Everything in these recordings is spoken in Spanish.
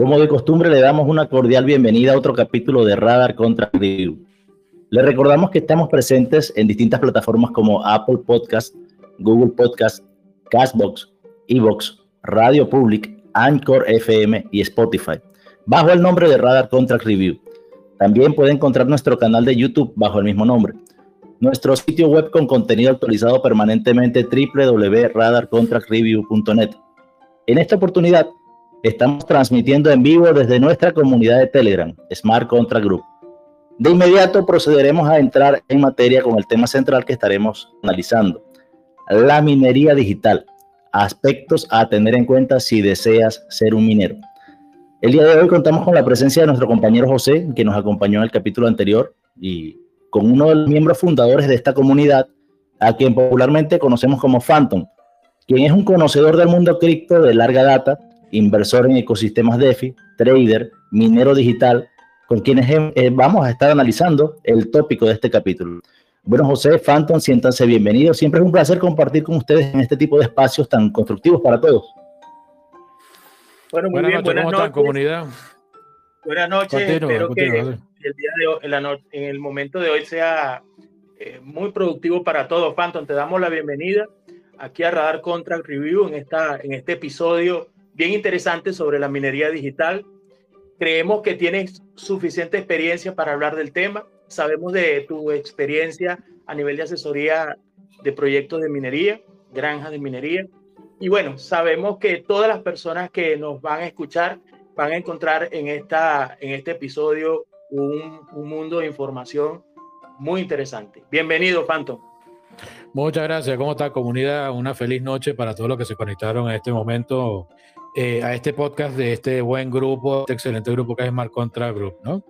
Como de costumbre, le damos una cordial bienvenida a otro capítulo de Radar contra Review. Le recordamos que estamos presentes en distintas plataformas como Apple Podcast, Google Podcast, Castbox, Evox, Radio Public, Anchor FM y Spotify, bajo el nombre de Radar Contract Review. También puede encontrar nuestro canal de YouTube bajo el mismo nombre. Nuestro sitio web con contenido actualizado permanentemente www.radarcontractreview.net. En esta oportunidad Estamos transmitiendo en vivo desde nuestra comunidad de Telegram, Smart Contract Group. De inmediato procederemos a entrar en materia con el tema central que estaremos analizando, la minería digital, aspectos a tener en cuenta si deseas ser un minero. El día de hoy contamos con la presencia de nuestro compañero José, que nos acompañó en el capítulo anterior, y con uno de los miembros fundadores de esta comunidad, a quien popularmente conocemos como Phantom, quien es un conocedor del mundo cripto de larga data inversor en ecosistemas DeFi, trader, minero digital, con quienes eh, vamos a estar analizando el tópico de este capítulo. Bueno, José, Phantom, siéntanse bienvenidos. Siempre es un placer compartir con ustedes en este tipo de espacios tan constructivos para todos. Bueno, muy buenas bien, noches, buenas noches. comunidad? Buenas noches, espero que el día de hoy, en, el momento de hoy sea eh, muy productivo para todos. Phantom, te damos la bienvenida aquí a Radar Contract Review en, esta, en este episodio bien interesante sobre la minería digital. Creemos que tienes suficiente experiencia para hablar del tema. Sabemos de tu experiencia a nivel de asesoría de proyectos de minería, granjas de minería. Y bueno, sabemos que todas las personas que nos van a escuchar van a encontrar en, esta, en este episodio un, un mundo de información muy interesante. Bienvenido, Phantom. Muchas gracias. ¿Cómo está comunidad? Una feliz noche para todos los que se conectaron en este momento eh, a este podcast de este buen grupo, este excelente grupo que es Smart Contra Group, ¿no?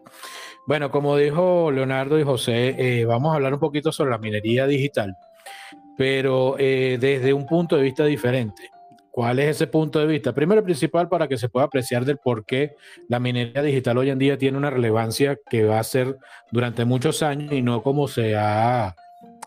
Bueno, como dijo Leonardo y José, eh, vamos a hablar un poquito sobre la minería digital, pero eh, desde un punto de vista diferente. ¿Cuál es ese punto de vista? Primero principal para que se pueda apreciar del por qué la minería digital hoy en día tiene una relevancia que va a ser durante muchos años y no como se ha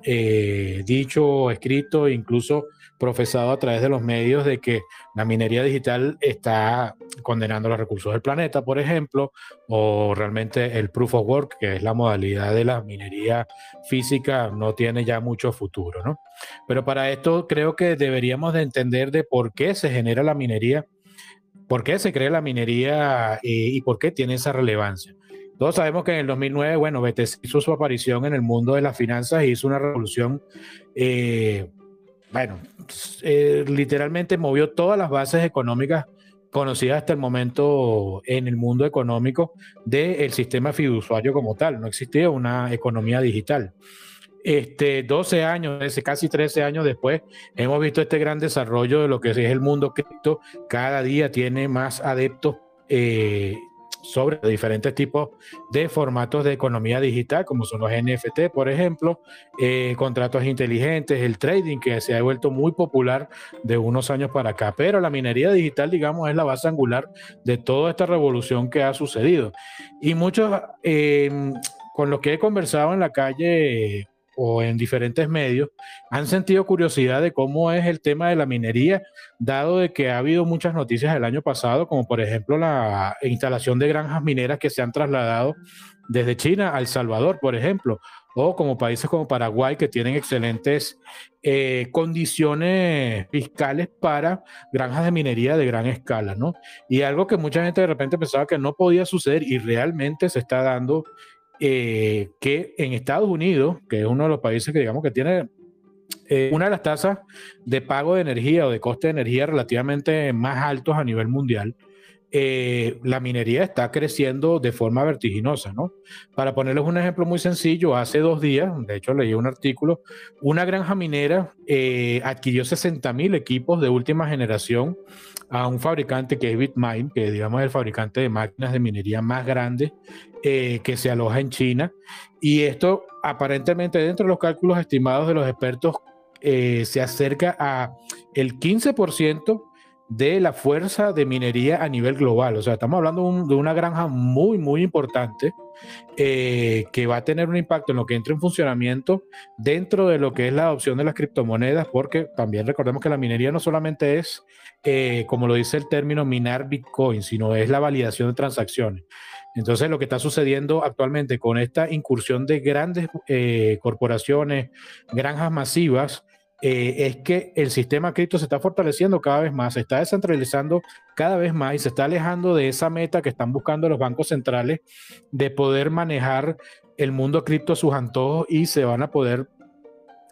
dicho, escrito, incluso profesado a través de los medios de que la minería digital está condenando los recursos del planeta, por ejemplo, o realmente el proof of work, que es la modalidad de la minería física, no tiene ya mucho futuro, ¿no? Pero para esto creo que deberíamos de entender de por qué se genera la minería, por qué se crea la minería y, por qué tiene esa relevancia. Todos sabemos que en el 2009, bueno, BTC hizo su aparición en el mundo de las finanzas y hizo una revolución eh, bueno, eh, literalmente movió todas las bases económicas conocidas hasta el momento en el mundo económico del sistema fiduciario como tal. No existía una economía digital. Este, 12 años, casi 13 años después, hemos visto este gran desarrollo de lo que es el mundo cripto. Cada día tiene más adeptos eh, sobre diferentes tipos de formatos de economía digital, como son los NFT, por ejemplo, eh, contratos inteligentes, el trading, que se ha vuelto muy popular de unos años para acá. Pero la minería digital, digamos, es la base angular de toda esta revolución que ha sucedido. Y muchos, eh, con los que he conversado en la calle o en diferentes medios han sentido curiosidad de cómo es el tema de la minería, dado de que ha habido muchas noticias el año pasado, como por ejemplo la instalación de granjas mineras que se han trasladado desde China a El Salvador, por ejemplo, o como países como Paraguay que tienen excelentes eh, condiciones fiscales para granjas de minería de gran escala, ¿no? Y algo que mucha gente de repente pensaba que no podía suceder y realmente se está dando eh, que en Estados Unidos, que es uno de los países que digamos que tiene eh, una de las tasas de pago de energía o de coste de energía relativamente más altos a nivel mundial, eh, la minería está creciendo de forma vertiginosa, ¿no? Para ponerles un ejemplo muy sencillo, hace dos días, de hecho leí un artículo, una granja minera adquirió 60 mil equipos de última generación a un fabricante que es Bitmine, que digamos es el fabricante de máquinas de minería más grande eh, que se aloja en China. Y esto aparentemente dentro de los cálculos estimados de los expertos eh, se acerca a el 15% de la fuerza de minería a nivel global. O sea, estamos hablando de una granja muy, muy importante eh, que va a tener un impacto en lo que entra en funcionamiento dentro de lo que es la adopción de las criptomonedas, porque también recordemos que la minería no solamente es, eh, como lo dice el término, minar Bitcoin, sino es la validación de transacciones. Entonces, lo que está sucediendo actualmente con esta incursión de grandes eh, corporaciones, granjas masivas, eh, es que el sistema cripto se está fortaleciendo cada vez más, se está descentralizando cada vez más y se está alejando de esa meta que están buscando los bancos centrales de poder manejar el mundo cripto a sus antojos y se van a poder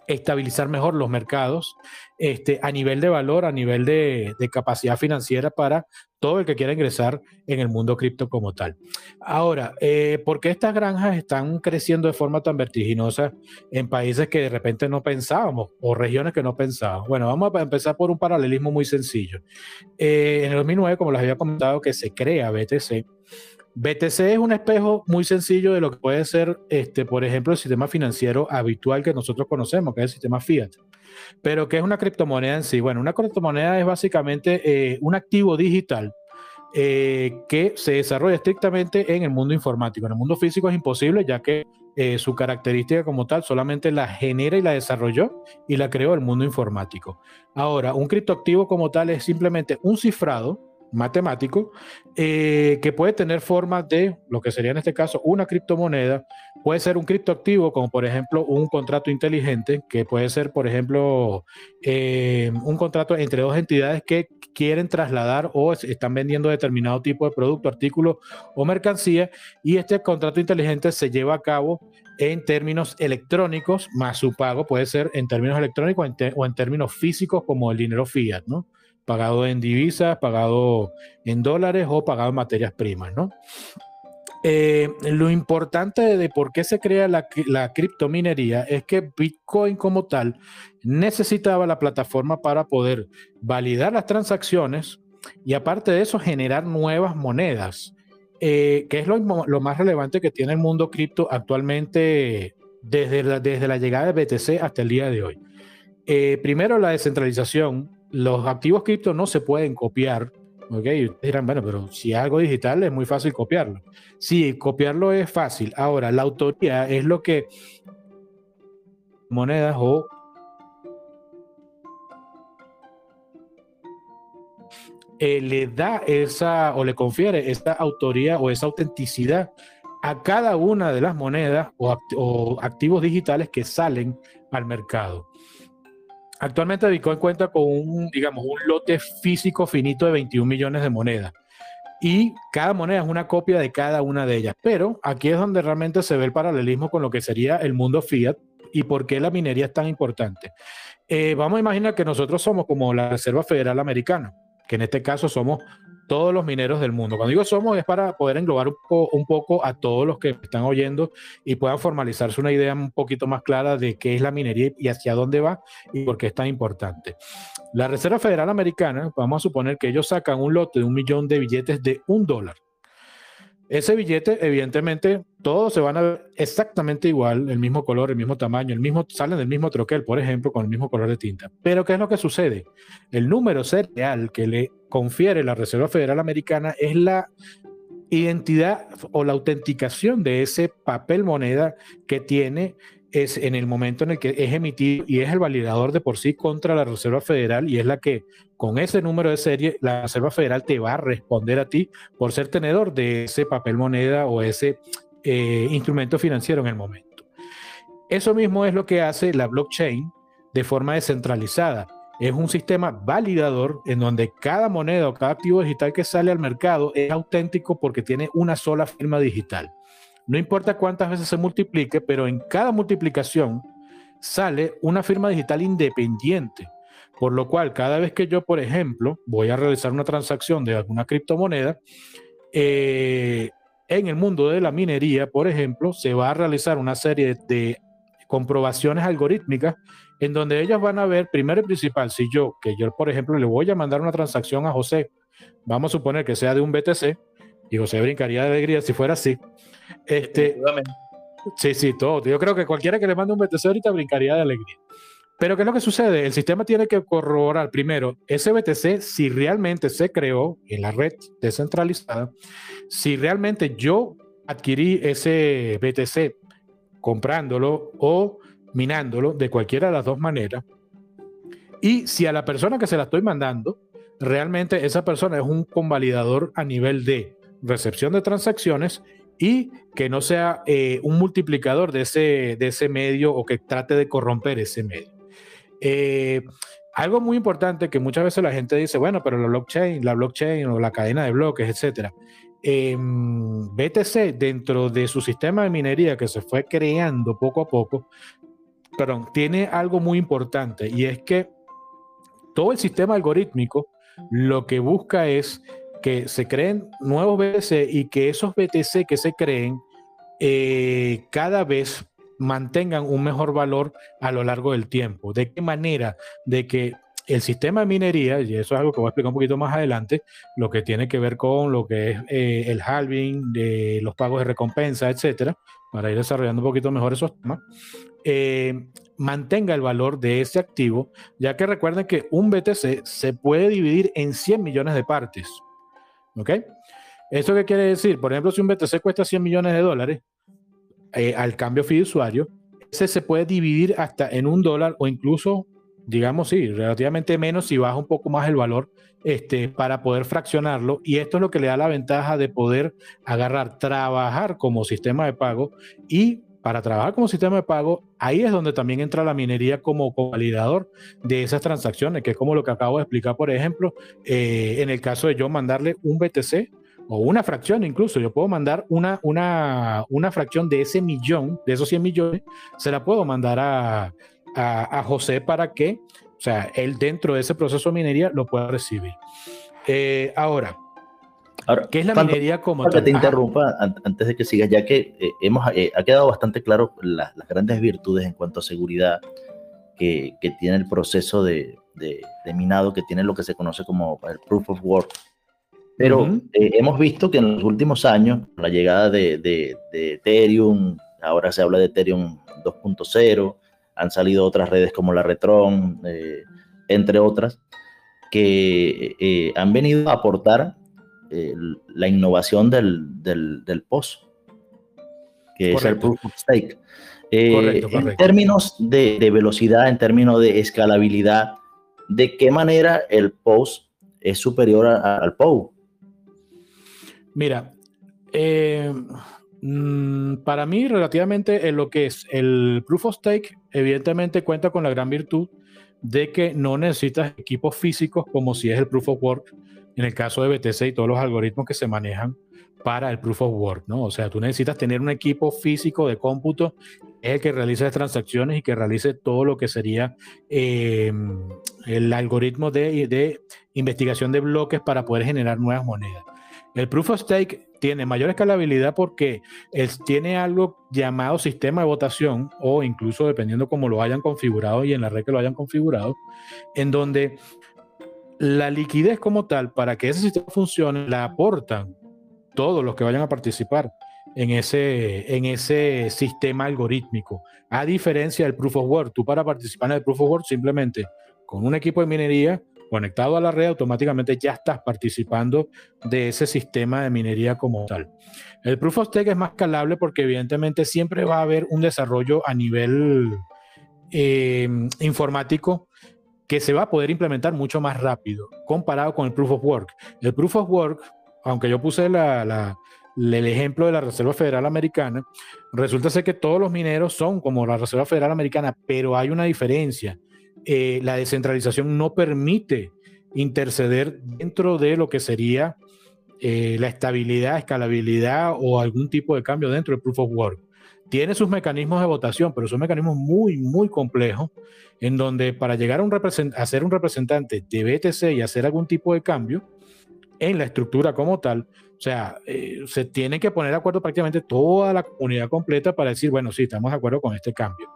estabilizar mejor los mercados este, a nivel de valor, a nivel de, capacidad financiera para todo el que quiera ingresar en el mundo cripto como tal. Ahora, eh, ¿por qué estas granjas están creciendo de forma tan vertiginosa en países que de repente no pensábamos o regiones que no pensábamos? Bueno, vamos a empezar por un paralelismo muy sencillo. Eh, en el 2009, como les había comentado, que se crea BTC, BTC es un espejo muy sencillo de lo que puede ser, este, por ejemplo, el sistema financiero habitual que nosotros conocemos, que es el sistema fiat. Pero, ¿qué es una criptomoneda en sí? Bueno, una criptomoneda es básicamente eh, un activo digital eh, que se desarrolla estrictamente en el mundo informático. En el mundo físico es imposible, ya que eh, su característica como tal solamente la genera y la desarrolló y la creó el mundo informático. Ahora, un criptoactivo como tal es simplemente un cifrado matemático eh, que puede tener formas de lo que sería en este caso una criptomoneda, puede ser un criptoactivo como por ejemplo un contrato inteligente, que puede ser por ejemplo eh, un contrato entre dos entidades que quieren trasladar o están vendiendo determinado tipo de producto, artículo o mercancía y este contrato inteligente se lleva a cabo en términos electrónicos, más su pago puede ser en términos electrónicos o en términos físicos como el dinero fiat, ¿no? Pagado en divisas, pagado en dólares o pagado en materias primas, ¿no? Eh, lo importante de por qué se crea la, la, criptominería es que Bitcoin como tal necesitaba la plataforma para poder validar las transacciones y aparte de eso generar nuevas monedas, eh, que es lo, lo, más relevante que tiene el mundo cripto actualmente desde la, desde la llegada de BTC hasta el día de hoy. Eh, primero la descentralización, los activos cripto no se pueden copiar. ¿ok? Y ustedes dirán, bueno, pero si es algo digital es muy fácil copiarlo. Sí, copiarlo es fácil. Ahora, la autoría es lo que monedas o eh, le da esa o le confiere esa autoría o esa autenticidad a cada una de las monedas o activos digitales que salen al mercado. Actualmente Bitcoin cuenta con un, digamos, un lote físico finito de 21 millones de monedas. Y cada moneda es una copia de cada una de ellas. Pero aquí es donde realmente se ve el paralelismo con lo que sería el mundo fiat y por qué la minería es tan importante. Eh, vamos a imaginar que nosotros somos como la Reserva Federal Americana, que en este caso somos todos los mineros del mundo. Cuando digo somos es para poder englobar un poco, a todos los que están oyendo y puedan formalizarse una idea un poquito más clara de qué es la minería y hacia dónde va y por qué es tan importante. La Reserva Federal Americana, vamos a suponer que ellos sacan un lote de un millón de billetes de un dólar. Ese billete, evidentemente, todos se van a ver exactamente igual, el mismo color, el mismo tamaño, el mismo, salen del mismo troquel, por ejemplo, con el mismo color de tinta. Pero, ¿qué es lo que sucede? El número serial que le confiere la Reserva Federal Americana es la identidad o la autenticación de ese papel moneda que tiene es en el momento en el que es emitido y es el validador de por sí contra la Reserva Federal y es la que con ese número de serie la Reserva Federal te va a responder a ti por ser tenedor de ese papel moneda o ese eh, instrumento financiero en el momento. Eso mismo es lo que hace la blockchain de forma descentralizada. Es un sistema validador en donde cada moneda o cada activo digital que sale al mercado es auténtico porque tiene una sola firma digital. No importa cuántas veces se multiplique, pero en cada multiplicación sale una firma digital independiente. Por lo cual, cada vez que yo, por ejemplo, voy a realizar una transacción de alguna criptomoneda, eh, en el mundo de la minería, por ejemplo, se va a realizar una serie de comprobaciones algorítmicas en donde ellos van a ver, primero y principal, si yo, que yo, por ejemplo, le voy a mandar una transacción a José, vamos a suponer que sea de un BTC, y José brincaría de alegría si fuera así, este, sí, sí, todo. Yo creo que cualquiera que le mande un BTC ahorita brincaría de alegría. Pero ¿qué es lo que sucede? El sistema tiene que corroborar primero ese BTC si realmente se creó en la red descentralizada, si realmente yo adquirí ese BTC comprándolo o minándolo de cualquiera de las dos maneras, y si a la persona que se la estoy mandando, realmente esa persona es un convalidador a nivel de recepción de transacciones y que no sea eh, un multiplicador de ese, de ese medio o que trate de corromper ese medio. Eh, algo muy importante que muchas veces la gente dice, bueno, pero la blockchain, la blockchain o la cadena de bloques, etcétera. Em, BTC dentro de su sistema de minería que se fue creando poco a poco, perdón, tiene algo muy importante y es que todo el sistema algorítmico lo que busca es que se creen nuevos BTC y que esos BTC que se creen eh, cada vez mantengan un mejor valor a lo largo del tiempo. ¿De qué manera? De que el sistema de minería, y eso es algo que voy a explicar un poquito más adelante, lo que tiene que ver con lo que es eh, el halving, de los pagos de recompensa, etcétera, para ir desarrollando un poquito mejor esos temas, eh, mantenga el valor de ese activo, ya que recuerden que un BTC se puede dividir en 100 millones de partes. ¿Ok? ¿Eso qué quiere decir? Por ejemplo, si un BTC cuesta 100 millones de dólares eh, al cambio fiduciario, ese se puede dividir hasta en un dólar o incluso, digamos, sí, relativamente menos si baja un poco más el valor este, para poder fraccionarlo. Y esto es lo que le da la ventaja de poder agarrar, trabajar como sistema de pago y para trabajar como sistema de pago, ahí es donde también entra la minería como validador de esas transacciones, que es como lo que acabo de explicar, por ejemplo, eh, en el caso de yo mandarle un BTC o una fracción incluso, yo puedo mandar una, una, una fracción de ese millón, de esos 100 millones, se la puedo mandar a, a, José para que, o sea, él dentro de ese proceso de minería lo pueda recibir. Eh, ahora, Ahora, ¿Qué es la minería como tal? Que te interrumpa antes de que sigas, ya que eh, hemos, eh, ha quedado bastante claro las grandes virtudes en cuanto a seguridad que, que tiene el proceso de, de, minado, que tiene lo que se conoce como el proof of work. Pero eh, hemos visto que en los últimos años, la llegada de, de, Ethereum, ahora se habla de Ethereum 2.0, han salido otras redes como la Retron, entre otras, que han venido a aportar la innovación del, del, del POS, que es el Proof of Stake. Eh, en términos de, de, velocidad, en términos de escalabilidad, ¿de qué manera el POS es superior al POW? Mira, eh, mm, para mí relativamente en lo que es el Proof of Stake, evidentemente cuenta con la gran virtud de que no necesitas equipos físicos como si es el Proof of Work, en el caso de BTC y todos los algoritmos que se manejan para el proof of work, ¿no? O sea, tú necesitas tener un equipo físico de cómputo, el que realice las transacciones y que realice todo lo que sería em, el algoritmo de, de, investigación de bloques para poder generar nuevas monedas. El proof of stake tiene mayor escalabilidad porque tiene algo llamado sistema de votación o incluso dependiendo cómo lo hayan configurado y en la red que lo hayan configurado, en donde la liquidez como tal, para que ese sistema funcione, la aportan todos los que vayan a participar en ese, en ese sistema algorítmico. A diferencia del Proof of Work, tú para participar en el Proof of Work simplemente con un equipo de minería conectado a la red, automáticamente ya estás participando de ese sistema de minería como tal. El Proof of Stake es más escalable porque evidentemente siempre va a haber un desarrollo a nivel eh, informático que se va a poder implementar mucho más rápido comparado con el Proof of Work. El Proof of Work, aunque yo puse el ejemplo de la Reserva Federal Americana, resulta ser que todos los mineros son como la Reserva Federal Americana, pero hay una diferencia. Eh, la descentralización no permite interceder dentro de lo que sería eh, la estabilidad, escalabilidad o algún tipo de cambio dentro del Proof of Work tiene sus mecanismos de votación, pero son mecanismos muy, muy complejos, en donde para llegar a, un a ser un representante de BTC y hacer algún tipo de cambio en la estructura como tal, o sea, eh, se tiene que poner de acuerdo prácticamente toda la comunidad completa para decir, bueno, sí, estamos de acuerdo con este cambio.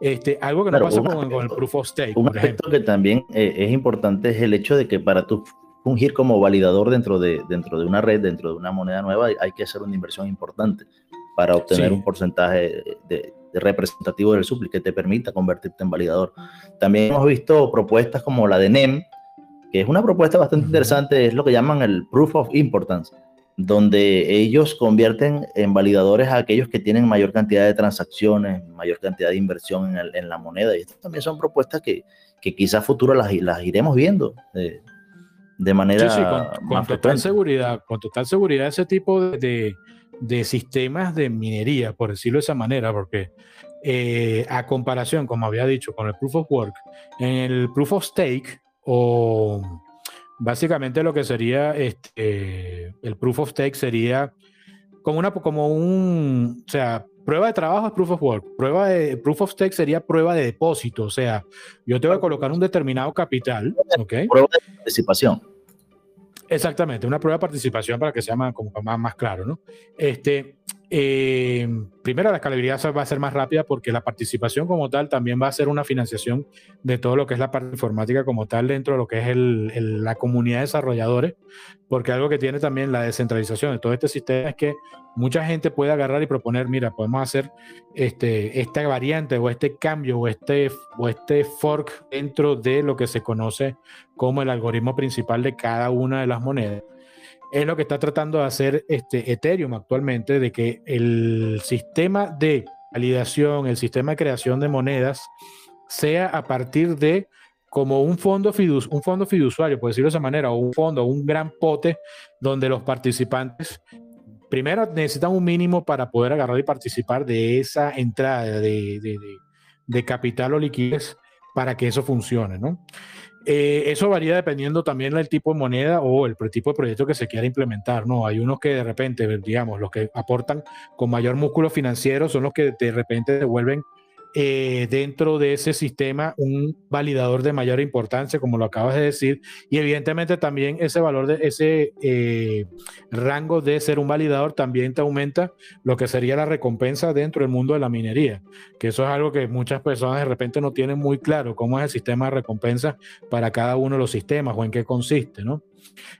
Este, algo que no pasa con, el Proof of Stake. Un aspecto que también eh, es importante es el hecho de que para tú fungir como validador dentro de, dentro de una red, dentro de una moneda nueva, hay que hacer una inversión importante para obtener un porcentaje de, representativo del supli que te permita convertirte en validador. También hemos visto propuestas como la de NEM, que es una propuesta bastante interesante, es lo que llaman el Proof of Importance, donde ellos convierten en validadores a aquellos que tienen mayor cantidad de transacciones, mayor cantidad de inversión en, la moneda. Y estas también son propuestas que, que quizás futuro las, las iremos viendo eh, de manera sí, con, total seguridad, con total seguridad ese tipo de, de, sistemas de minería, por decirlo de esa manera, porque eh, a comparación, como había dicho, con el Proof of Work, en el Proof of Stake o básicamente lo que sería este, el Proof of Stake sería como, una, como un, o sea, prueba de trabajo es Proof of Work, prueba de Proof of Stake sería prueba de depósito, o sea, yo te voy a colocar un determinado capital, ¿ok? Prueba de participación. Exactamente, una prueba de participación para que sea más, como más, más claro, ¿no? Este, eh, primero, la escalabilidad va a ser más rápida porque la participación como tal también va a ser una financiación de todo lo que es la parte informática como tal dentro de lo que es la comunidad de desarrolladores, porque algo que tiene también la descentralización de todo este sistema es que mucha gente puede agarrar y proponer, mira, podemos hacer este, esta variante o este cambio o este, o este fork dentro de lo que se conoce como el algoritmo principal de cada una de las monedas es lo que está tratando de hacer este Ethereum actualmente, de que el sistema de validación, el sistema de creación de monedas, sea a partir de como un fondo, un fondo fiduciario, por decirlo de esa manera, o un fondo, un gran pote donde los participantes primero necesitan un mínimo para poder agarrar y participar de esa entrada de, de capital o liquidez para que eso funcione, ¿no? Eh, eso varía dependiendo también del tipo de moneda o el tipo de proyecto que se quiera implementar, ¿no? Hay unos que de repente, digamos, los que aportan con mayor músculo financiero son los que de repente devuelven eh, dentro de ese sistema un validador de mayor importancia, como lo acabas de decir, y evidentemente también ese valor de ese eh, rango de ser un validador también te aumenta lo que sería la recompensa dentro del mundo de la minería, que eso es algo que muchas personas de repente no tienen muy claro cómo es el sistema de recompensa para cada uno de los sistemas o en qué consiste, ¿no?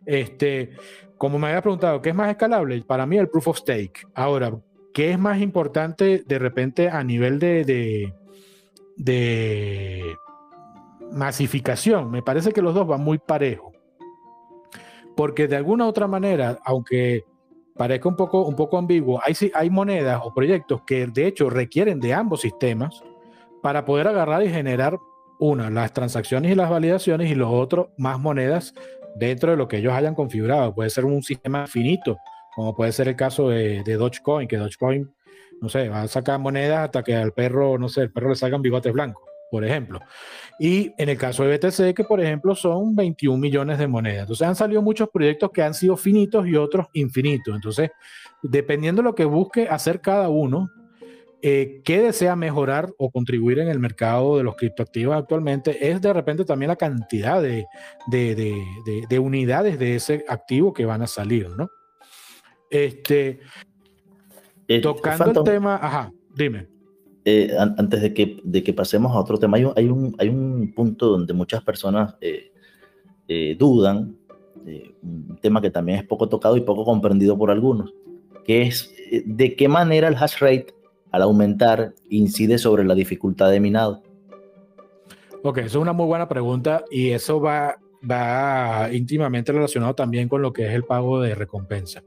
Este, como me había preguntado, ¿qué es más escalable? Para mí el proof of stake. Ahora, ¿Qué es más importante de repente a nivel de, de, masificación? Me parece que los dos van muy parejos. Porque de alguna u otra manera, aunque parezca un poco, un poco ambiguo, hay, hay monedas o proyectos que de hecho requieren de ambos sistemas para poder agarrar y generar, una, las transacciones y las validaciones y los otros, más monedas dentro de lo que ellos hayan configurado. Puede ser un sistema finito como puede ser el caso de, Dogecoin, que Dogecoin, no sé, va a sacar monedas hasta que al perro, no sé, el perro le salgan bigotes blancos, por ejemplo. Y en el caso de BTC, que por ejemplo son 21 millones de monedas. Entonces han salido muchos proyectos que han sido finitos y otros infinitos. Entonces, dependiendo de lo que busque hacer cada uno, eh, qué desea mejorar o contribuir en el mercado de los criptoactivos actualmente es de repente también la cantidad de, de unidades de ese activo que van a salir, ¿no? Este, eh, tocando el tema, ajá, dime. Eh, antes de que, de que pasemos a otro tema, hay un, hay un, hay un punto donde muchas personas eh, dudan, un tema que también es poco tocado y poco comprendido por algunos, que es de qué manera el hash rate al aumentar incide sobre la dificultad de minado. Ok, eso es una muy buena pregunta y eso va, va íntimamente relacionado también con lo que es el pago de recompensa.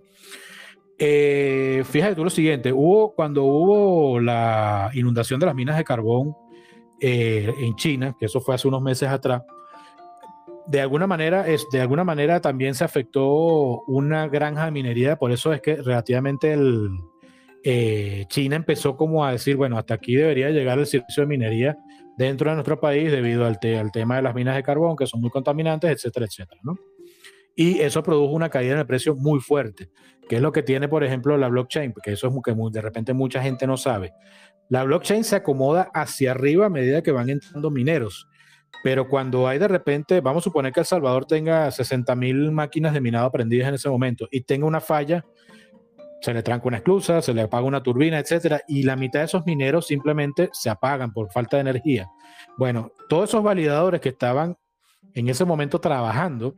Eh, fíjate tú lo siguiente, hubo cuando hubo la inundación de las minas de carbón eh, en China, que eso fue hace unos meses atrás, de alguna manera es, de alguna manera también se afectó una granja de minería, por eso es que relativamente el, eh, China empezó como a decir, bueno, hasta aquí debería llegar el servicio de minería dentro de nuestro país debido al, al tema de las minas de carbón, que son muy contaminantes, etcétera, etcétera, ¿no? y eso produjo una caída en el precio muy fuerte, que es lo que tiene, por ejemplo, la blockchain, porque eso es que de repente mucha gente no sabe. La blockchain se acomoda hacia arriba a medida que van entrando mineros, pero cuando hay de repente, vamos a suponer que El Salvador tenga 60 mil máquinas de minado prendidas en ese momento y tenga una falla, se le tranca una esclusa, se le apaga una turbina, etcétera, y la mitad de esos mineros simplemente se apagan por falta de energía. Bueno, todos esos validadores que estaban en ese momento trabajando,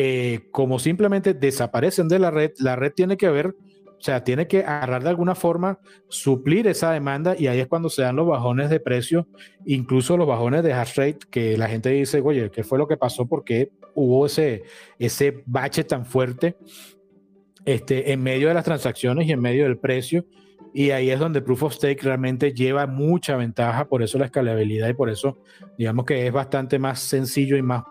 eh, como simplemente desaparecen de la red, la red tiene que ver O sea, tiene que agarrar de alguna forma, suplir esa demanda y ahí es cuando se dan los bajones de precio, incluso los bajones de hash rate, que la gente dice, oye, ¿qué fue lo que pasó? ¿Por qué hubo ese, ese bache tan fuerte este, en medio de las transacciones y en medio del precio? Y ahí es donde Proof of Stake realmente lleva mucha ventaja, por eso la escalabilidad y por eso digamos que es bastante más sencillo y más,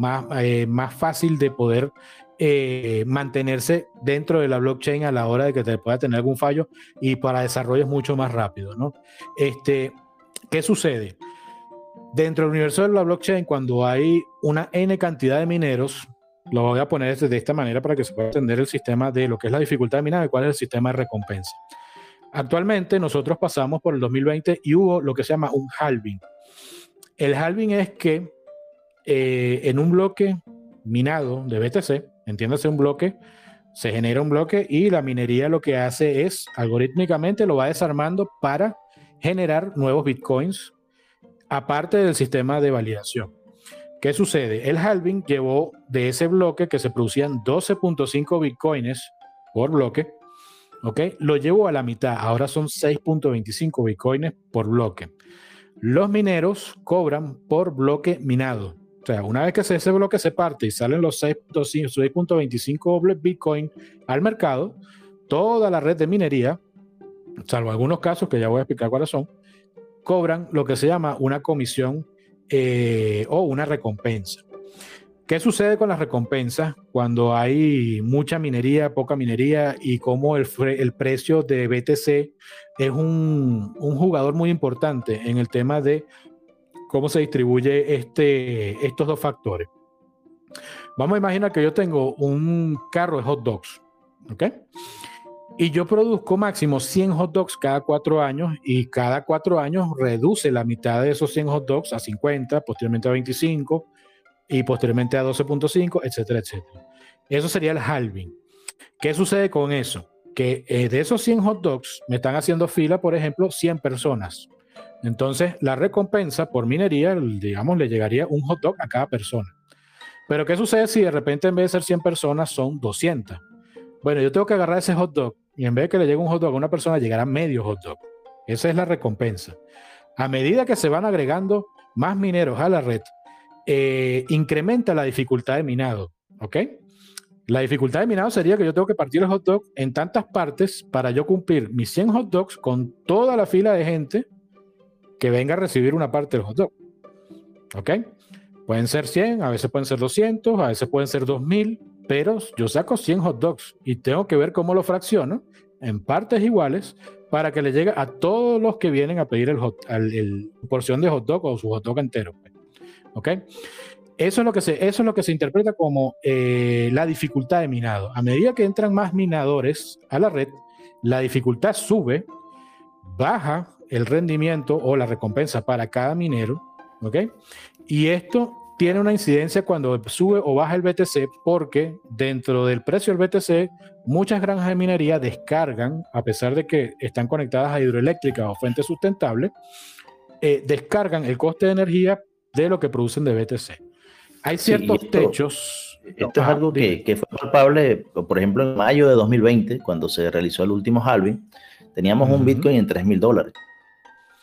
más, eh, más fácil de poder eh, mantenerse dentro de la blockchain a la hora de que te pueda tener algún fallo y para desarrollo es mucho más rápido, ¿no? Este, ¿Qué sucede? Dentro del universo de la blockchain, cuando hay una N cantidad de mineros, lo voy a poner de esta manera para que se pueda entender el sistema de lo que es la dificultad de minado y cuál es el sistema de recompensa. Actualmente nosotros pasamos por el 2020 y hubo lo que se llama un halving. El halving es que eh, en un bloque minado de BTC, entiéndase un bloque, se genera un bloque y la minería lo que hace es algorítmicamente lo va desarmando para generar nuevos bitcoins aparte del sistema de validación. ¿Qué sucede? El halving llevó de ese bloque que se producían 12.5 bitcoins por bloque ¿ok? Lo llevo a la mitad, ahora son 6.25 bitcoins por bloque. Los mineros cobran por bloque minado. O sea, una vez que ese bloque se parte y salen los 6.25 bitcoin al mercado, toda la red de minería, salvo algunos casos que ya voy a explicar cuáles son, cobran lo que se llama una comisión eh, o una recompensa. ¿Qué sucede con las recompensas cuando hay mucha minería, poca minería y cómo el, el precio de BTC es un, jugador muy importante en el tema de cómo se distribuye este, estos dos factores? Vamos a imaginar que yo tengo un carro de hot dogs, ¿ok? Y yo produzco máximo 100 hot dogs cada cuatro años y cada cuatro años reduce la mitad de esos 100 hot dogs a 50, posteriormente a 25 y posteriormente a 12.5, etcétera, etcétera. Eso sería el halving. ¿Qué sucede con eso? Que eh, de esos 100 hot dogs me están haciendo fila, por ejemplo, 100 personas. Entonces, la recompensa por minería, digamos, le llegaría un hot dog a cada persona. Pero, ¿qué sucede si de repente en vez de ser 100 personas son 200? Bueno, yo tengo que agarrar ese hot dog y en vez de que le llegue un hot dog a una persona, llegará medio hot dog. Esa es la recompensa. A medida que se van agregando más mineros a la red, eh, incrementa la dificultad de minado, ¿ok? La dificultad de minado sería que yo tengo que partir el hot dog en tantas partes para yo cumplir mis 100 hot dogs con toda la fila de gente que venga a recibir una parte del hot dog. ¿Ok? Pueden ser 100, a veces pueden ser 200, a veces pueden ser 2000, pero yo saco 100 hot dogs y tengo que ver cómo lo fracciono en partes iguales para que le llegue a todos los que vienen a pedir el, hot, el, porción de hot dog o su hot dog entero. ¿Ok? Eso es lo que se, eso es lo que se interpreta como eh, la dificultad de minado. A medida que entran más minadores a la red, la dificultad sube, baja el rendimiento o la recompensa para cada minero, ¿ok? Y esto tiene una incidencia cuando sube o baja el BTC porque dentro del precio del BTC muchas granjas de minería descargan, a pesar de que están conectadas a hidroeléctricas o fuentes sustentables, eh, descargan el coste de energía de lo que producen de BTC. Hay ciertos techos. Esto es algo que, que, fue palpable, por ejemplo, en mayo de 2020, cuando se realizó el último halving, teníamos un Bitcoin en 3 mil dólares.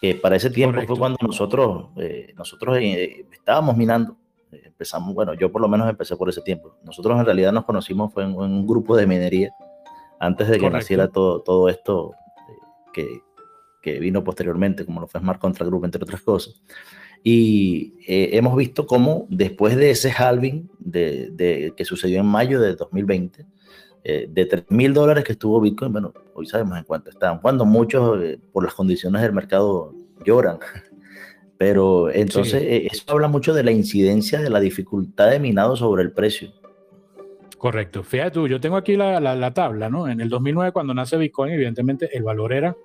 Que para ese tiempo fue cuando nosotros, eh, nosotros eh, estábamos minando. Empezamos, bueno, yo por lo menos empecé por ese tiempo. Nosotros en realidad nos conocimos fue en, un grupo de minería antes de que naciera todo, todo esto eh, que, que, vino posteriormente, como lo fue Smart Contra Group, entre otras cosas. Y eh, hemos visto cómo después de ese halving de, que sucedió en mayo de 2020, eh, de 3 mil dólares que estuvo Bitcoin, bueno, hoy sabemos en cuánto están, cuando muchos eh, por las condiciones del mercado lloran. Pero entonces eso habla mucho de la incidencia de la dificultad de minado sobre el precio. Correcto. Fíjate tú, yo tengo aquí la, la, la tabla, ¿no? En el 2009, cuando nace Bitcoin, evidentemente el valor era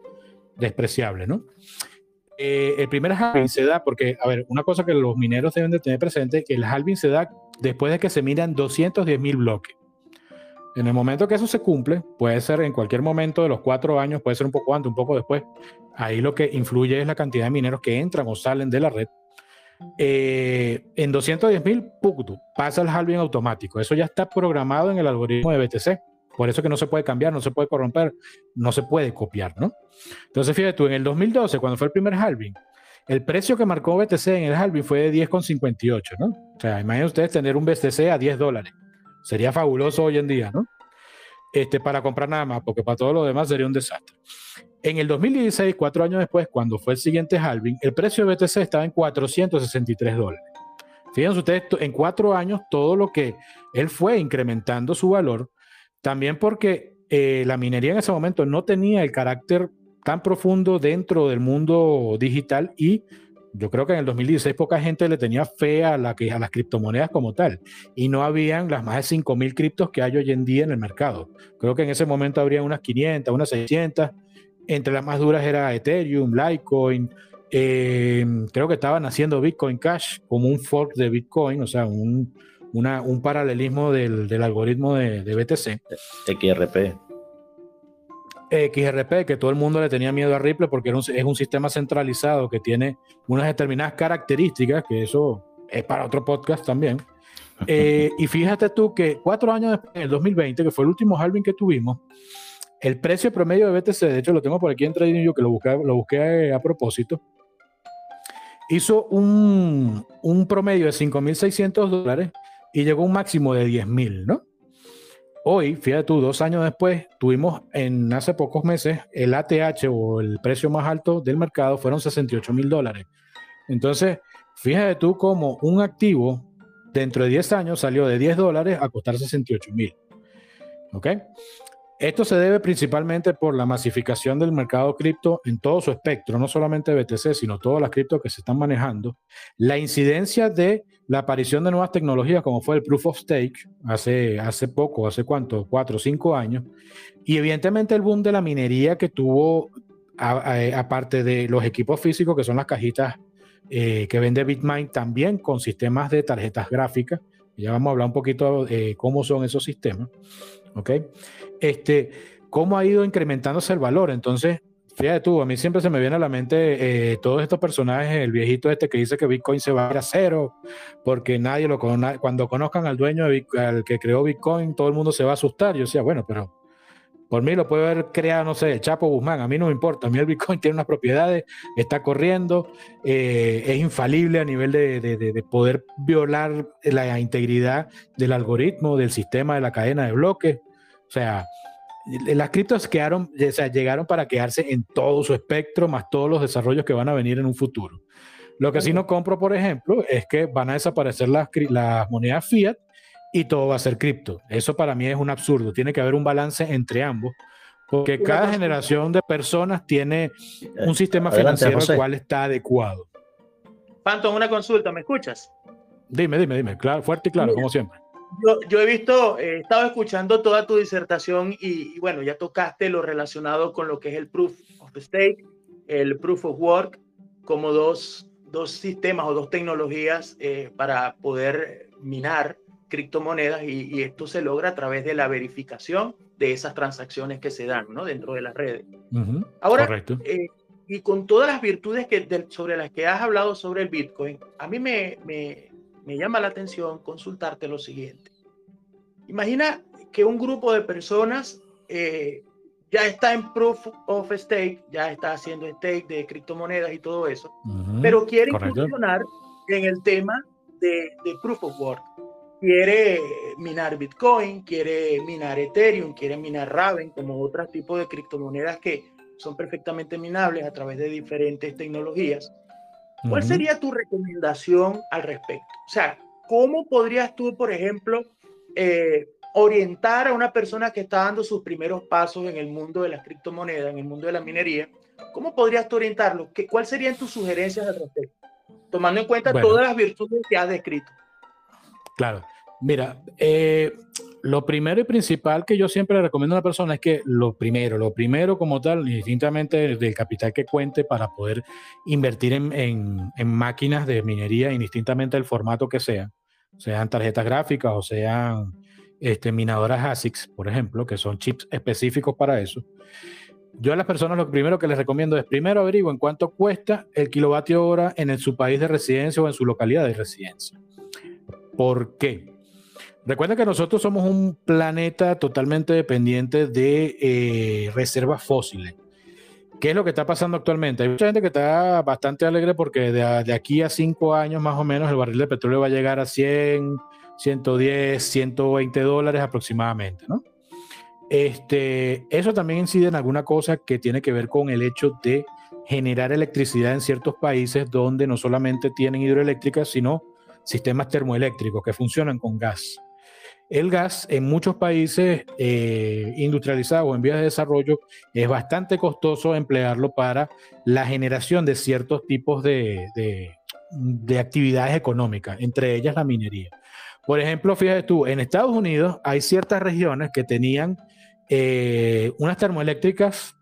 despreciable, ¿no? Eh, el primer halving se da porque, a ver, una cosa que los mineros deben de tener presente, que el halving se da después de que se miran 210 mil bloques. En el momento que eso se cumple, puede ser en cualquier momento de los cuatro años, puede ser un poco antes, un poco después. Ahí lo que influye es la cantidad de mineros que entran o salen de la red. Eh, en 210 mil, pasa el halving automático. Eso ya está programado en el algoritmo de BTC. Por eso que no se puede cambiar, no se puede corromper, no se puede copiar, ¿no? Entonces, fíjate tú, en el 2012, cuando fue el primer halving, el precio que marcó BTC en el halving fue de 10,58, ¿no? O sea, imaginen ustedes tener un BTC a 10 dólares. Sería fabuloso hoy en día, ¿no? Este, para comprar nada más, porque para todo lo demás sería un desastre. En el 2016, cuatro años después, cuando fue el siguiente halving, el precio de BTC estaba en 463 dólares. Fíjense ustedes, en cuatro años, todo lo que él fue incrementando su valor, también porque eh, la minería en ese momento no tenía el carácter tan profundo dentro del mundo digital y yo creo que en el 2016 poca gente le tenía fe a, la, a las criptomonedas como tal y no habían las más de 5.000 criptos que hay hoy en día en el mercado. Creo que en ese momento habría unas 500, unas 600. Entre las más duras era Ethereum, Litecoin. Eh, creo que estaban haciendo Bitcoin Cash como un fork de Bitcoin, o sea, un, un paralelismo del, algoritmo de, de, BTC. XRP. XRP, que todo el mundo le tenía miedo a Ripple porque es un sistema centralizado que tiene unas determinadas características, que eso es para otro podcast también. Eh, y fíjate tú que cuatro años después, en el 2020, que fue el último halving que tuvimos, el precio promedio de BTC, de hecho lo tengo por aquí en TradingView, que lo busqué, lo busqué a, propósito, hizo un, un promedio de 5.600 dólares y llegó a un máximo de 10.000, ¿no? Hoy, fíjate tú, dos años después, tuvimos en hace pocos meses el ATH o el precio más alto del mercado fueron 68 mil dólares. Entonces, fíjate tú cómo un activo dentro de 10 años salió de 10 dólares a costar 68 mil. ¿Ok? Esto se debe principalmente por la masificación del mercado cripto en todo su espectro, no solamente BTC, sino todas las criptos que se están manejando. La incidencia de la aparición de nuevas tecnologías como fue el Proof of Stake hace, hace poco, hace cuánto, cuatro o cinco años. Y evidentemente el boom de la minería que tuvo, aparte de los equipos físicos, que son las cajitas eh, que vende Bitmain, también con sistemas de tarjetas gráficas. Ya vamos a hablar un poquito de cómo son esos sistemas. ¿Ok? este, cómo ha ido incrementándose el valor. Entonces, fíjate tú, a mí siempre se me viene a la mente eh, todos estos personajes, el viejito este que dice que Bitcoin se va a ir a cero, porque nadie lo conoce. Cuando conozcan al dueño, al que creó Bitcoin, todo el mundo se va a asustar. Yo decía, bueno, pero por mí lo puede haber creado, no sé, Chapo Guzmán, a mí no me importa, a mí el Bitcoin tiene unas propiedades, está corriendo, eh, es infalible a nivel de, de, poder violar la integridad del algoritmo, del sistema, de la cadena de bloques. O sea, las criptos quedaron, o sea, llegaron para quedarse en todo su espectro, más todos los desarrollos que van a venir en un futuro. Lo que sí no compro, por ejemplo, es que van a desaparecer las, las monedas fiat y todo va a ser cripto. Eso para mí es un absurdo. Tiene que haber un balance entre ambos, porque cada generación de personas tiene un sistema financiero al cual está adecuado. Phantom, una consulta, ¿me escuchas? Dime, dime, dime, claro, fuerte y claro, como siempre yo, he visto, he estado escuchando toda tu disertación y, bueno, ya tocaste lo relacionado con lo que es el Proof of Stake, el Proof of Work, como dos, dos sistemas o dos tecnologías eh, para poder minar criptomonedas y, esto se logra a través de la verificación de esas transacciones que se dan ¿no? dentro de las redes. Ahora, eh, y con todas las virtudes que, sobre las que has hablado sobre el Bitcoin, a mí me, me me llama la atención consultarte lo siguiente. Imagina que un grupo de personas eh, ya está en proof of stake, ya está haciendo stake de criptomonedas y todo eso, pero quiere funcionar en el tema de, de, proof of work. Quiere minar Bitcoin, quiere minar Ethereum, quiere minar Raven, como otros tipos de criptomonedas que son perfectamente minables a través de diferentes tecnologías. ¿Cuál sería tu recomendación al respecto? O sea, ¿cómo podrías tú, por ejemplo, eh, orientar a una persona que está dando sus primeros pasos en el mundo de las criptomonedas, en el mundo de la minería? ¿Cómo podrías tú orientarlo? ¿Qué, ¿Cuáles serían tus sugerencias al respecto? Tomando en cuenta todas las virtudes que has descrito. Claro. Mira, eh, lo primero y principal que yo siempre recomiendo a una persona es que lo primero, lo primero como tal, indistintamente del capital que cuente para poder invertir en, máquinas de minería, indistintamente del formato que sea, sean tarjetas gráficas o sean este, minadoras ASICs, por ejemplo, que son chips específicos para eso. Yo a las personas lo primero que les recomiendo es primero averigüen cuánto cuesta el kilovatio hora en su país de residencia o en su localidad de residencia. ¿Por qué? Recuerda que nosotros somos un planeta totalmente dependiente de eh, reservas fósiles. ¿Qué es lo que está pasando actualmente? Hay mucha gente que está bastante alegre porque de, aquí a cinco años más o menos el barril de petróleo va a llegar a 100, 110, 120 dólares aproximadamente, ¿no? Este, eso también incide en alguna cosa que tiene que ver con el hecho de generar electricidad en ciertos países donde no solamente tienen hidroeléctricas, sino sistemas termoeléctricos que funcionan con gas. El gas en muchos países eh, industrializados o en vías de desarrollo es bastante costoso emplearlo para la generación de ciertos tipos de, actividades económicas, entre ellas la minería. Por ejemplo, fíjate tú, en Estados Unidos hay ciertas regiones que tenían eh, unas termoeléctricas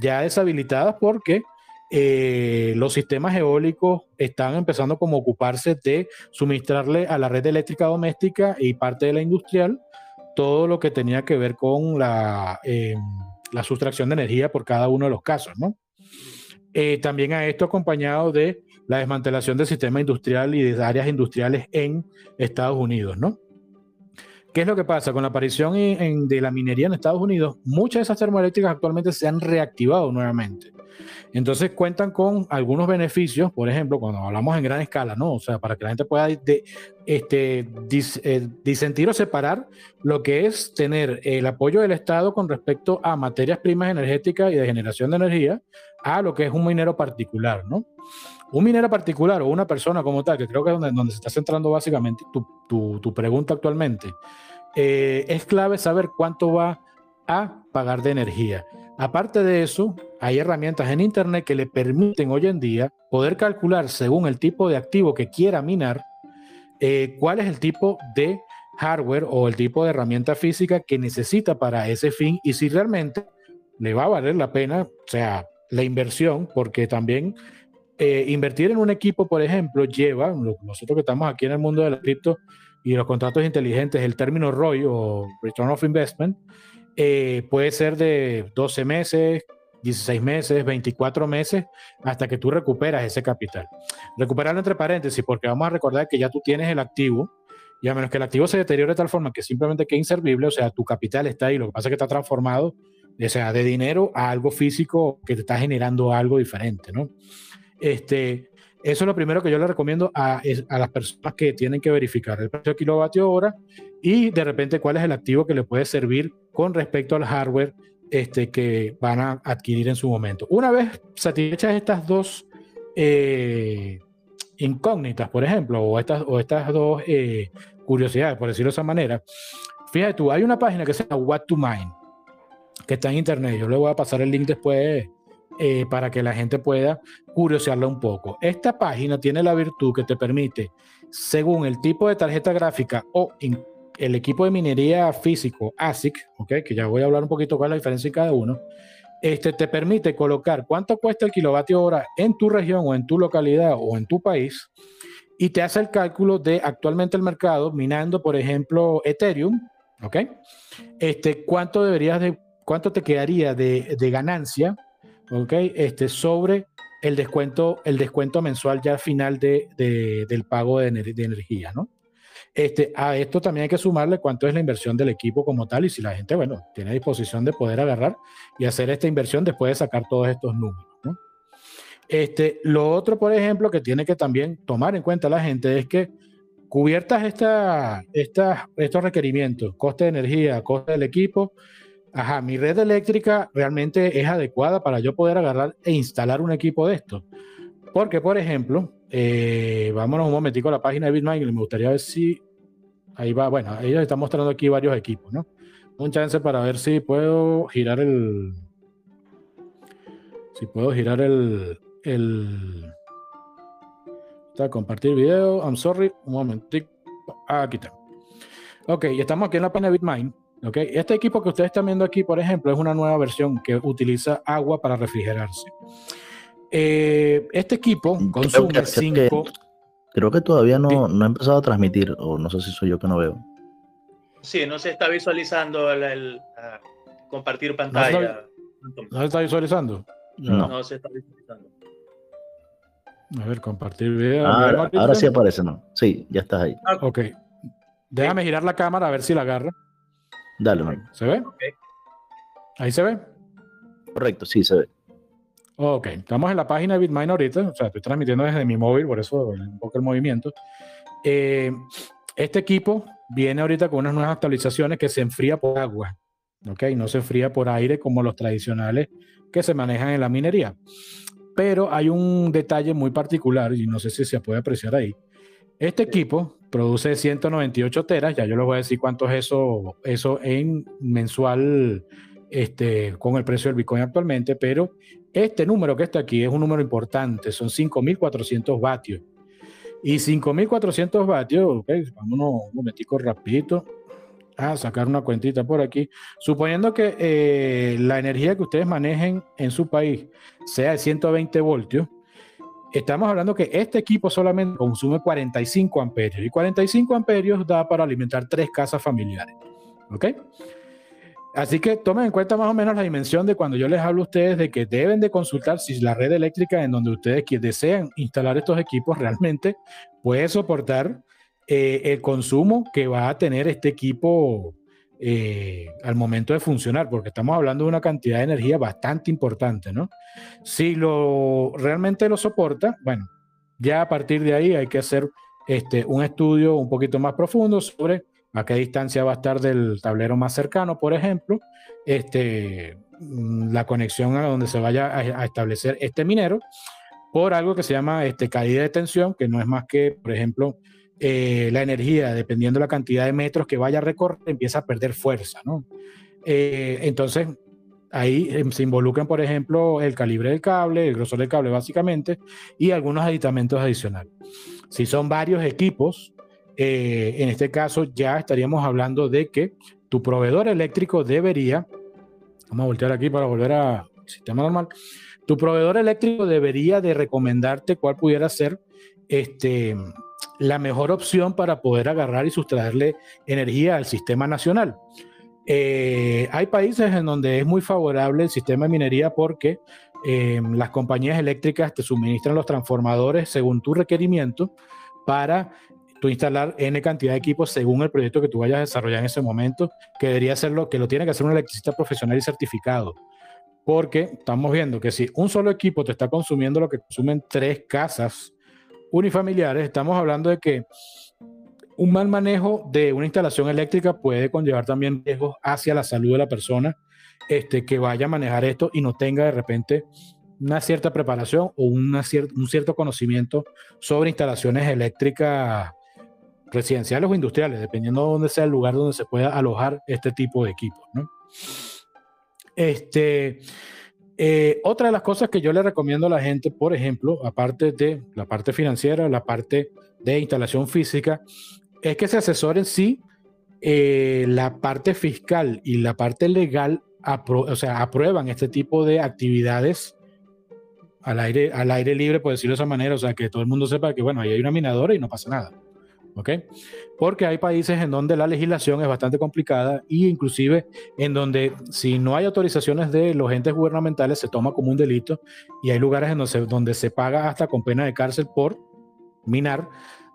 ya deshabilitadas porque eh, los sistemas eólicos están empezando como a ocuparse de suministrarle a la red eléctrica doméstica y parte de la industrial todo lo que tenía que ver con la, em, la sustracción de energía por cada uno de los casos, ¿no? Eh, también a esto acompañado de la desmantelación del sistema industrial y de áreas industriales en Estados Unidos, ¿no? ¿Qué es lo que pasa? Con la aparición de la minería en Estados Unidos, muchas de esas termoeléctricas actualmente se han reactivado nuevamente. Entonces cuentan con algunos beneficios, por ejemplo, cuando hablamos en gran escala, ¿no? O sea, para que la gente pueda este, eh, disentir o separar lo que es tener el apoyo del Estado con respecto a materias primas energéticas y de generación de energía a lo que es un minero particular, ¿no? Un minero particular o una persona como tal, que creo que es donde, se está centrando básicamente tu, tu, pregunta actualmente, eh, es clave saber cuánto va a pagar de energía. Aparte de eso, hay herramientas en Internet que le permiten hoy en día poder calcular según el tipo de activo que quiera minar, eh, cuál es el tipo de hardware o el tipo de herramienta física que necesita para ese fin y si realmente le va a valer la pena, o sea, la inversión, porque también eh, invertir en un equipo, por ejemplo, lleva, nosotros que estamos aquí en el mundo del cripto y los contratos inteligentes, el término ROI o Return of Investment, eh, puede ser de 12 meses, 16 meses, 24 meses, hasta que tú recuperas ese capital. Recuperarlo entre paréntesis, porque vamos a recordar que ya tú tienes el activo, y a menos que el activo se deteriore de tal forma que simplemente quede inservible, o sea, tu capital está ahí, lo que pasa es que está transformado, o sea, de dinero a algo físico que te está generando algo diferente, ¿no? Este, eso es lo primero que yo le recomiendo a, a, las personas que tienen que verificar el precio de kilovatio hora y de repente cuál es el activo que le puede servir con respecto al hardware este, que van a adquirir en su momento. Una vez satisfechas estas dos eh, incógnitas, por ejemplo, o estas, o estas dos eh, curiosidades, por decirlo de esa manera, fíjate tú, hay una página que se llama What to Mine, que está en internet. Yo le voy a pasar el link después eh, para que la gente pueda curiosearla un poco. Esta página tiene la virtud que te permite, según el tipo de tarjeta gráfica o el equipo de minería físico ASIC, okay, que ya voy a hablar un poquito cuál es la diferencia en cada uno, este te permite colocar cuánto cuesta el kilovatio hora en tu región o en tu localidad o en tu país y te hace el cálculo de actualmente el mercado minando, por ejemplo, Ethereum, ¿ok? Este, ¿cuánto deberías de, cuánto te quedaría de, de ganancia ¿ok? Este, sobre el descuento, el descuento mensual ya final de, del pago de, de, energía, ¿no? Este, a esto también hay que sumarle cuánto es la inversión del equipo como tal y si la gente, bueno, tiene disposición de poder agarrar y hacer esta inversión después de sacar todos estos números, ¿no? Este, lo otro, por ejemplo, que tiene que también tomar en cuenta la gente es que cubiertas esta, esta, estos requerimientos, coste de energía, coste del equipo, ajá, mi red eléctrica realmente es adecuada para yo poder agarrar e instalar un equipo de esto. Porque, por ejemplo, eh, vámonos un momentico a la página de Bitmine, me gustaría ver si ahí va, bueno, ellos están mostrando aquí varios equipos, ¿no? Un chance para ver si puedo girar el, si puedo girar el, el, está, compartir video, I'm sorry, un momentico, ah, aquí está. Ok, estamos aquí en la página de Bitmine este equipo que ustedes están viendo aquí, por ejemplo, es una nueva versión que utiliza agua para refrigerarse. Eh, este equipo consume 5... Creo, que todavía no, no ha empezado a transmitir, o no sé si soy yo que no veo. Sí, no se está visualizando el, compartir pantalla. ¿No se está, visualizando? No. no. se está visualizando. A ver, compartir video. Ah, ahora, sí aparece, ¿no? Sí, ya estás ahí. Ok. Déjame girar la cámara a ver si la agarra. Dale, man. ¿Se ve? Ahí se ve. Correcto, sí se ve. Ok, estamos en la página de Bitmine ahorita, o sea, estoy transmitiendo desde mi móvil, por eso un poco el movimiento. Eh, este equipo viene ahorita con unas nuevas actualizaciones que se enfría por agua, ok, no se enfría por aire como los tradicionales que se manejan en la minería. Pero hay un detalle muy particular y no sé si se puede apreciar ahí. Este equipo produce 198 teras, ya yo les voy a decir cuánto es eso, eso en mensual este, con el precio del Bitcoin actualmente, pero este número que está aquí es un número importante, son 5.400 vatios. Y 5.400 vatios, ok, vámonos un momentico rapidito a sacar una cuentita por aquí. Suponiendo que eh, la energía que ustedes manejen en su país sea de 120 voltios, estamos hablando que este equipo solamente consume 45 amperios y 45 amperios da para alimentar tres casas familiares. ¿Ok? Así que tomen en cuenta más o menos la dimensión de cuando yo les hablo a ustedes de que deben de consultar si la red eléctrica en donde ustedes desean instalar estos equipos realmente puede soportar eh, el consumo que va a tener este equipo eh, al momento de funcionar, porque estamos hablando de una cantidad de energía bastante importante, ¿no? Si lo realmente lo soporta, bueno, ya a partir de ahí hay que hacer este, un estudio un poquito más profundo sobre a qué distancia va a estar del tablero más cercano, por ejemplo, este, mm, la conexión a donde se vaya a, establecer este minero, por algo que se llama este, caída de tensión, que no es más que, por ejemplo, eh, la energía, dependiendo de la cantidad de metros que vaya a recorrer, empieza a perder fuerza, ¿no? Eh, entonces, ahí em, se involucran, por ejemplo, el calibre del cable, el grosor del cable básicamente, y algunos aditamentos adicionales. Si son varios equipos, eh, en este caso ya estaríamos hablando de que tu proveedor eléctrico debería, vamos a voltear aquí para volver al sistema normal, tu proveedor eléctrico debería de recomendarte cuál pudiera ser este, la mejor opción para poder agarrar y sustraerle energía al sistema nacional. Eh, hay países en donde es muy favorable el sistema de minería porque eh, las compañías eléctricas te suministran los transformadores según tu requerimiento para instalar N cantidad de equipos según el proyecto que tú vayas a desarrollar en ese momento, que debería ser lo que lo tiene que hacer un electricista profesional y certificado. Porque estamos viendo que si un solo equipo te está consumiendo lo que consumen tres casas unifamiliares, estamos hablando de que un mal manejo de una instalación eléctrica puede conllevar también riesgos hacia la salud de la persona este, que vaya a manejar esto y no tenga de repente una cierta preparación o una un cierto conocimiento sobre instalaciones eléctricas residenciales o industriales, dependiendo de dónde sea el lugar donde se pueda alojar este tipo de equipos. Este, eh, otra de las cosas que yo le recomiendo a la gente, por ejemplo, aparte de la parte financiera, la parte de instalación física, es que se asesoren si eh, la parte fiscal y la parte legal o sea, aprueban este tipo de actividades al aire, al aire libre, por decirlo de esa manera, o sea, que todo el mundo sepa que, bueno, ahí hay una minadora y no pasa nada. ¿Ok? Porque hay países en donde la legislación es bastante complicada e inclusive en donde si no hay autorizaciones de los entes gubernamentales se toma como un delito y hay lugares en donde se, paga hasta con pena de cárcel por minar,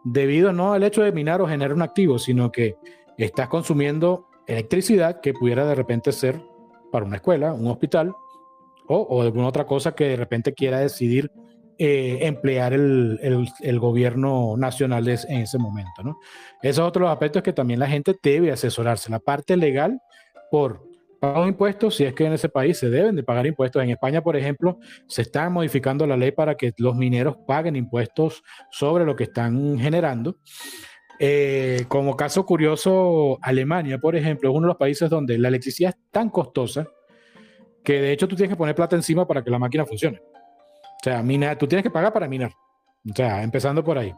debido no al hecho de minar o generar un activo, sino que estás consumiendo electricidad que pudiera de repente ser para una escuela, un hospital o alguna otra cosa que de repente quiera decidir eh, emplear el, gobierno nacional en ese momento. ¿no? Esos otros aspectos que también la gente debe asesorarse. La parte legal por pagar impuestos, si es que en ese país se deben de pagar impuestos. En España, por ejemplo, se está modificando la ley para que los mineros paguen impuestos sobre lo que están generando. Eh, como caso curioso, Alemania, por ejemplo, es uno de los países donde la electricidad es tan costosa que de hecho tú tienes que poner plata encima para que la máquina funcione. O sea, mina, tú tienes que pagar para minar. O sea, empezando por ahí.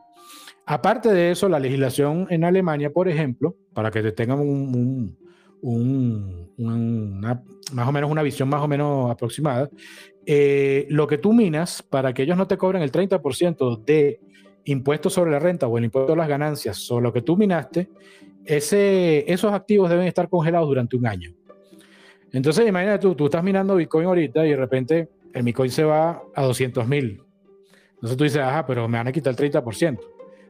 Aparte de eso, la legislación en Alemania, por ejemplo, para que te tengan un, más o menos una visión más o menos aproximada, eh, lo que tú minas, para que ellos no te cobren el 30% de impuestos sobre la renta o el impuesto a las ganancias sobre lo que tú minaste, ese, esos activos deben estar congelados durante un año. Entonces, imagínate tú, tú estás minando Bitcoin ahorita y de repente el Bitcoin se va a 200 mil. Entonces tú dices, ajá, pero me van a quitar el 30%.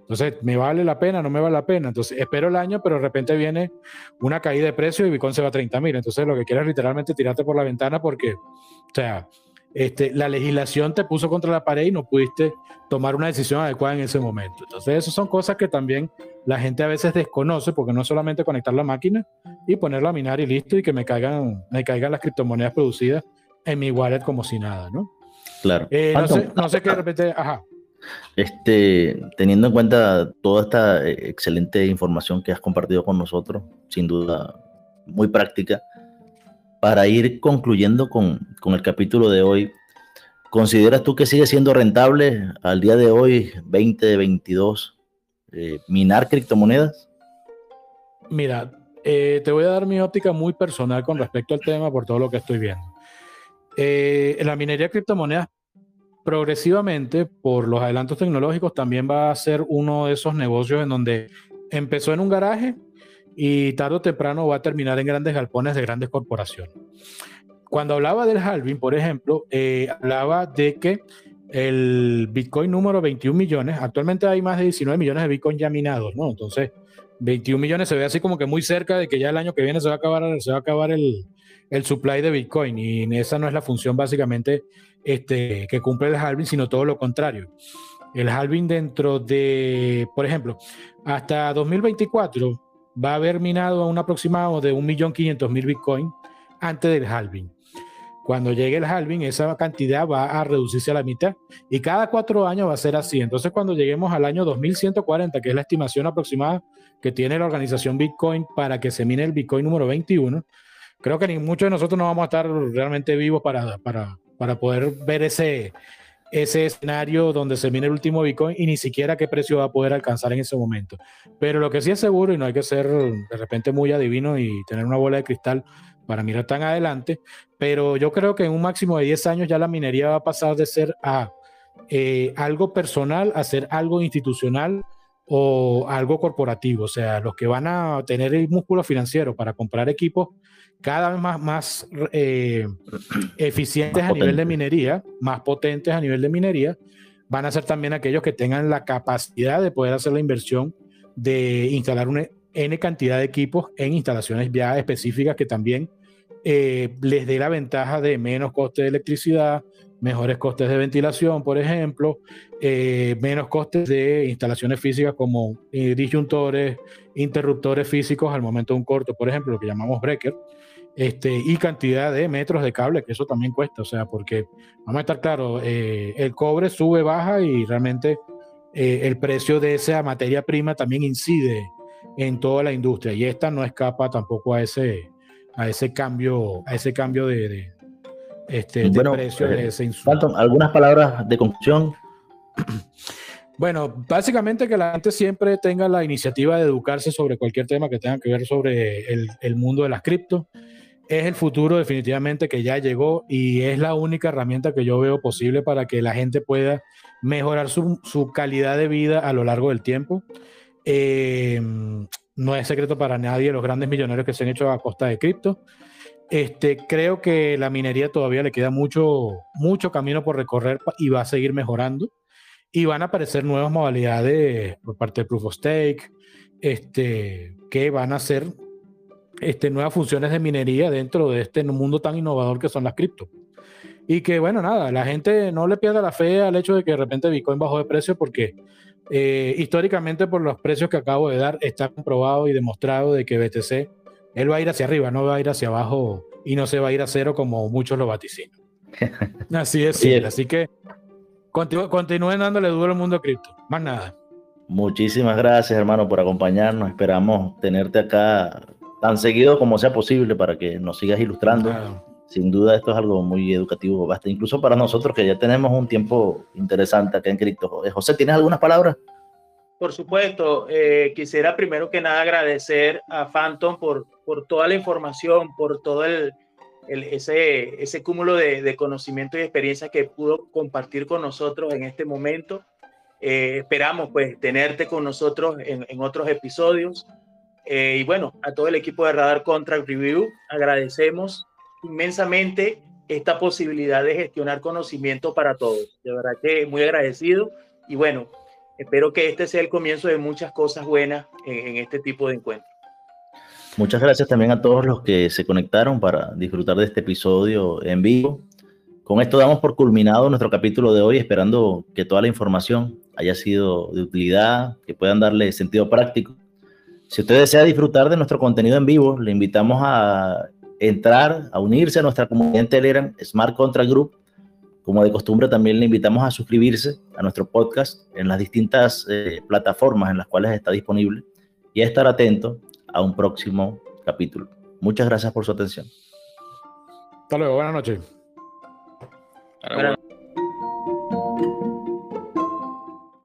Entonces, ¿me vale la pena? ¿No me vale la pena? Entonces, espero el año, pero de repente viene una caída de precio y Bitcoin se va a 30 mil. Entonces, lo que quieres es literalmente tirarte por la ventana porque, o sea, este, la legislación te puso contra la pared y no pudiste tomar una decisión adecuada en ese momento. Entonces, esas son cosas que también la gente a veces desconoce, porque no es solamente conectar la máquina y ponerla a minar y listo, y que me caigan, me caigan las criptomonedas producidas en mi wallet como si nada, ¿no? Claro. Eh, no, sé, no sé qué de repente, ajá. Este, teniendo en cuenta toda esta eh, excelente información que has compartido con nosotros, sin duda muy práctica, para ir concluyendo con, con el capítulo de hoy, ¿consideras tú que sigue siendo rentable al día de hoy, 2022, eh, minar criptomonedas? Mira, eh, te voy a dar mi óptica muy personal con respecto al tema por todo lo que estoy viendo. En la minería de criptomonedas progresivamente, por los adelantos tecnológicos, también va a ser uno de esos negocios en donde empezó en un garaje y tarde o temprano va a terminar en grandes galpones de grandes corporaciones. Cuando hablaba del halving, por ejemplo, eh, hablaba de que el Bitcoin número 21 millones, actualmente hay más de 19 millones de Bitcoin ya minados, ¿no? Entonces, 21 millones se ve así como que muy cerca de que ya el año que viene se va a acabar, se va a acabar el, el supply de Bitcoin y esa no es la función básicamente este, que cumple el halving, sino todo lo contrario. El halving dentro de, por ejemplo, hasta 2024 va a haber minado a un aproximado de 1.500.000 Bitcoin antes del halving. Cuando llegue el halving, esa cantidad va a reducirse a la mitad y cada cuatro años va a ser así. Entonces, cuando lleguemos al año 2140, que es la estimación aproximada que tiene la organización Bitcoin para que se mine el Bitcoin número 21, creo que ni muchos de nosotros no vamos a estar realmente vivos para, para, para poder ver ese, ese escenario donde se mine el último Bitcoin y ni siquiera qué precio va a poder alcanzar en ese momento. Pero lo que sí es seguro, y no hay que ser de repente muy adivino y tener una bola de cristal para mirar tan adelante, pero yo creo que en un máximo de 10 años ya la minería va a pasar de ser a eh, algo personal a ser algo institucional o algo corporativo. O sea, los que van a tener el músculo financiero para comprar equipos cada vez más, más eh, eficientes a nivel de minería, más potentes a nivel de minería, van a ser también aquellos que tengan la capacidad de poder hacer la inversión de instalar una N cantidad de equipos en instalaciones ya específicas que también eh, les dé la ventaja de menos coste de electricidad, mejores costes de ventilación, por ejemplo, eh, menos costes de instalaciones físicas como disyuntores, interruptores físicos al momento de un corto, por ejemplo, lo que llamamos breaker, este, y cantidad de metros de cable, que eso también cuesta, o sea, porque vamos a estar claros, eh, el cobre sube, baja y realmente eh, el precio de esa materia prima también incide en toda la industria y esta no escapa tampoco a ese, a ese cambio, a ese cambio de, de este, precio de eh, ese insumo. ¿Algunas palabras de conclusión? Bueno, básicamente que la gente siempre tenga la iniciativa de educarse sobre cualquier tema que tenga que ver sobre el, el mundo de las cripto es el futuro definitivamente que ya llegó y es la única herramienta que yo veo posible para que la gente pueda mejorar su, su calidad de vida a lo largo del tiempo. Eh, no es secreto para nadie los grandes millonarios que se han hecho a costa de cripto. Este, creo que la minería todavía le queda mucho, mucho camino por recorrer y va a seguir mejorando. Y van a aparecer nuevas modalidades por parte de Proof of Stake, este, que van a ser este, nuevas funciones de minería dentro de este mundo tan innovador que son las cripto. Y que, bueno, nada, la gente no le pierda la fe al hecho de que de repente Bitcoin bajó de precio porque eh, históricamente por los precios que acabo de dar está comprobado y demostrado de que BTC, él va a ir hacia arriba, no va a ir hacia abajo y no se va a ir a cero como muchos lo vaticinan. Así es, sí, así que continúen dándole duro al mundo cripto, más nada. Muchísimas gracias, hermano, por acompañarnos. Esperamos tenerte acá tan seguido como sea posible para que nos sigas ilustrando. Sin duda esto es algo muy educativo, basta incluso para nosotros que ya tenemos un tiempo interesante acá en Cripto. Eh, José, ¿tienes algunas palabras? Por supuesto, eh, quisiera primero que nada agradecer a Phantom por, por toda la información, por todo el, ese, ese cúmulo de, conocimiento y experiencia que pudo compartir con nosotros en este momento. Eh, esperamos pues tenerte con nosotros en, en otros episodios. Eh, y bueno, a todo el equipo de Radar Contract Review agradecemos inmensamente esta posibilidad de gestionar conocimiento para todos. De verdad que muy agradecido. Y bueno, espero que este sea el comienzo de muchas cosas buenas en, este tipo de encuentros. Muchas gracias también a todos los que se conectaron para disfrutar de este episodio en vivo. Con esto damos por culminado nuestro capítulo de hoy, esperando que toda la información haya sido de utilidad, que puedan darle sentido práctico. Si usted desea disfrutar de nuestro contenido en vivo, le invitamos a entrar, a unirse a nuestra comunidad en Telegram, Smart Contra Group. Como de costumbre, también le invitamos a suscribirse a nuestro podcast en las distintas eh, plataformas en las cuales está disponible y a estar atento a un próximo capítulo. Muchas gracias por su atención. Hasta luego, buenas noches.